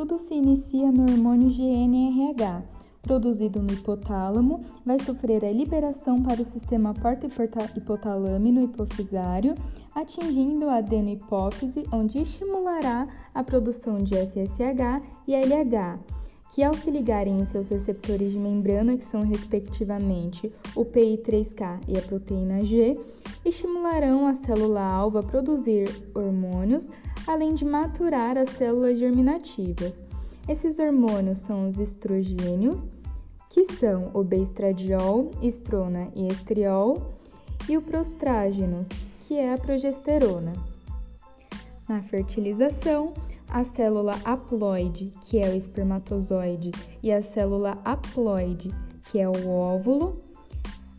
tudo se inicia no hormônio GNRH, produzido no hipotálamo, vai sofrer a liberação para o sistema porta-hipotalâmino hipofisário, atingindo a adenohipófise, onde estimulará a produção de FSH e LH, que ao se ligarem em seus receptores de membrana, que são respectivamente o PI3K e a proteína G, estimularão a célula-alvo a produzir hormônios, além de maturar as células germinativas. Esses hormônios são os estrogênios, que são o bestradiol, estrona e estriol, e o prostrágenos, que é a progesterona. Na fertilização, a célula haploide, que é o espermatozoide, e a célula haploide, que é o óvulo,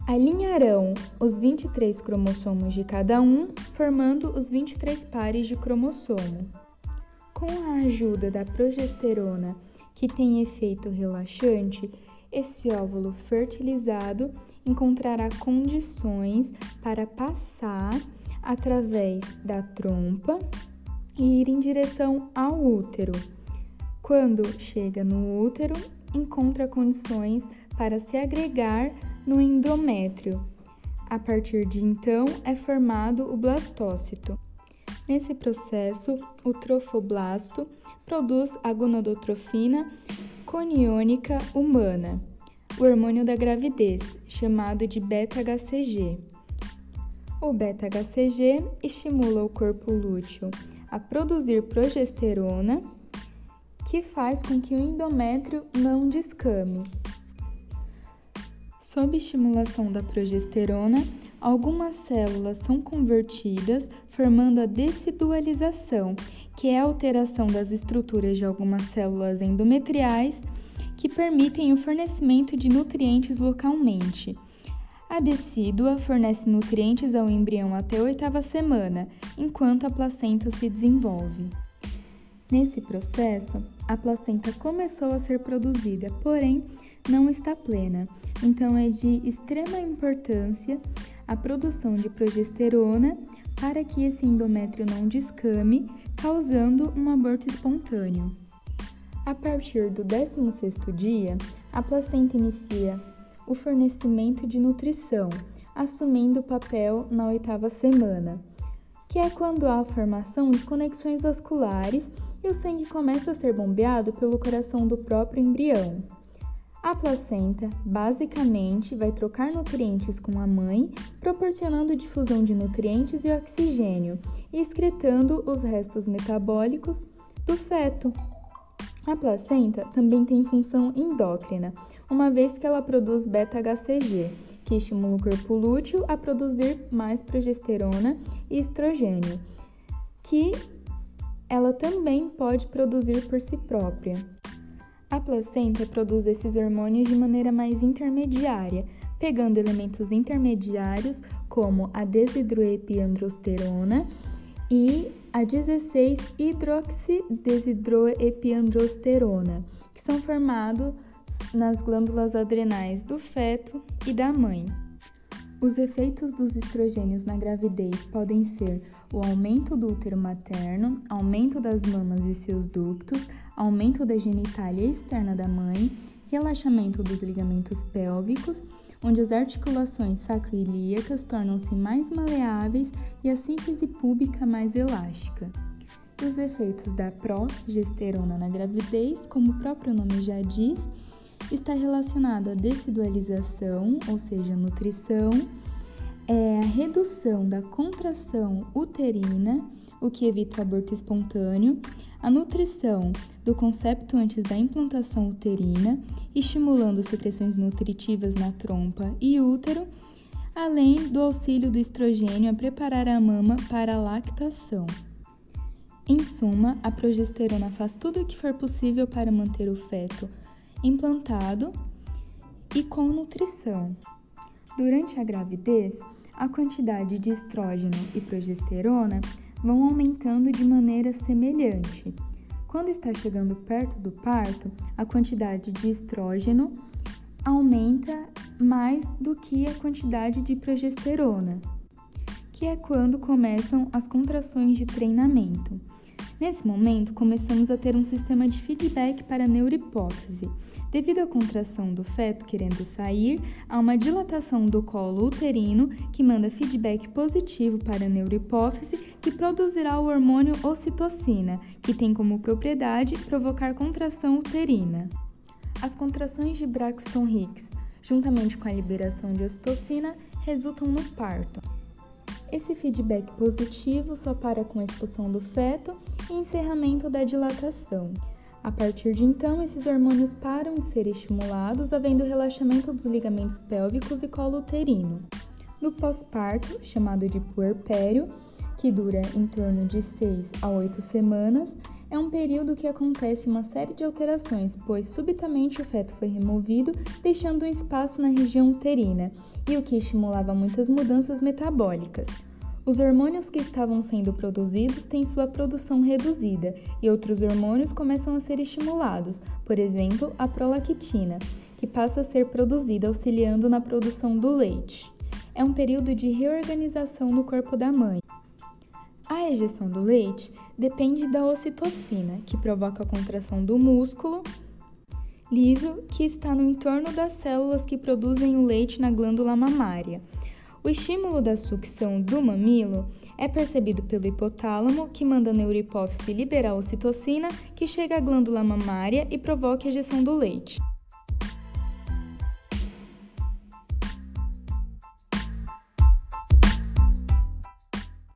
alinharão os 23 cromossomos de cada um, formando os 23 pares de cromossomo. Com a ajuda da progesterona, que tem efeito relaxante, esse óvulo fertilizado encontrará condições para passar através da trompa e ir em direção ao útero. Quando chega no útero, encontra condições para se agregar no endométrio. A partir de então é formado o blastócito. Nesse processo, o trofoblasto produz a gonadotrofina coniônica humana, o hormônio da gravidez, chamado de beta-HCG. O beta-HCG estimula o corpo lúteo a produzir progesterona, que faz com que o endométrio não descame. Sob estimulação da progesterona, algumas células são convertidas, formando a decidualização, que é a alteração das estruturas de algumas células endometriais que permitem o fornecimento de nutrientes localmente. A decídua fornece nutrientes ao embrião até a oitava semana, enquanto a placenta se desenvolve. Nesse processo, a placenta começou a ser produzida, porém não está plena, então é de extrema importância a produção de progesterona para que esse endométrio não descame, causando um aborto espontâneo. A partir do 16º dia, a placenta inicia o fornecimento de nutrição, assumindo o papel na oitava semana, que é quando há a formação de conexões vasculares e o sangue começa a ser bombeado pelo coração do próprio embrião. A placenta, basicamente, vai trocar nutrientes com a mãe, proporcionando difusão de nutrientes e oxigênio e excretando os restos metabólicos do feto. A placenta também tem função endócrina, uma vez que ela produz beta-HCG, que estimula o corpo lúteo a produzir mais progesterona e estrogênio, que ela também pode produzir por si própria. A placenta produz esses hormônios de maneira mais intermediária, pegando elementos intermediários como a desidroepiandrosterona e a 16-hidroxidesidroepiandrosterona, que são formados nas glândulas adrenais do feto e da mãe. Os efeitos dos estrogênios na gravidez podem ser o aumento do útero materno, aumento das mamas e seus ductos, aumento da genitália externa da mãe, relaxamento dos ligamentos pélvicos, onde as articulações sacroiliacas tornam-se mais maleáveis e a síntese púbica mais elástica. E os efeitos da progesterona na gravidez, como o próprio nome já diz, está relacionado à decidualização, ou seja, nutrição, é a redução da contração uterina, o que evita o aborto espontâneo, a nutrição do concepto antes da implantação uterina, estimulando secreções nutritivas na trompa e útero, além do auxílio do estrogênio a preparar a mama para a lactação. Em suma, a progesterona faz tudo o que for possível para manter o feto implantado e com nutrição. Durante a gravidez, a quantidade de estrógeno e progesterona vão aumentando de maneira semelhante. Quando está chegando perto do parto, a quantidade de estrógeno aumenta mais do que a quantidade de progesterona, que é quando começam as contrações de treinamento. Nesse momento, começamos a ter um sistema de feedback para a neurohipófise. Devido à contração do feto querendo sair, há uma dilatação do colo uterino que manda feedback positivo para a neurohipófise, que produzirá o hormônio ocitocina, que tem como propriedade provocar contração uterina. As contrações de Braxton Hicks, juntamente com a liberação de ocitocina, resultam no parto. Esse feedback positivo só para com a expulsão do feto e encerramento da dilatação. A partir de então, esses hormônios param de ser estimulados, havendo relaxamento dos ligamentos pélvicos e colo uterino. No pós-parto, chamado de puerpério, que dura em torno de 6 a 8 semanas, é um período que acontece uma série de alterações, pois subitamente o feto foi removido, deixando um espaço na região uterina, e o que estimulava muitas mudanças metabólicas. Os hormônios que estavam sendo produzidos têm sua produção reduzida e outros hormônios começam a ser estimulados, por exemplo, a prolactina, que passa a ser produzida auxiliando na produção do leite. É um período de reorganização no corpo da mãe. A ejeção do leite depende da ocitocina, que provoca a contração do músculo liso que está no entorno das células que produzem o leite na glândula mamária. O estímulo da sucção do mamilo é percebido pelo hipotálamo, que manda a neurohipófise liberar a ocitocina, que chega à glândula mamária e provoca a ejeção do leite.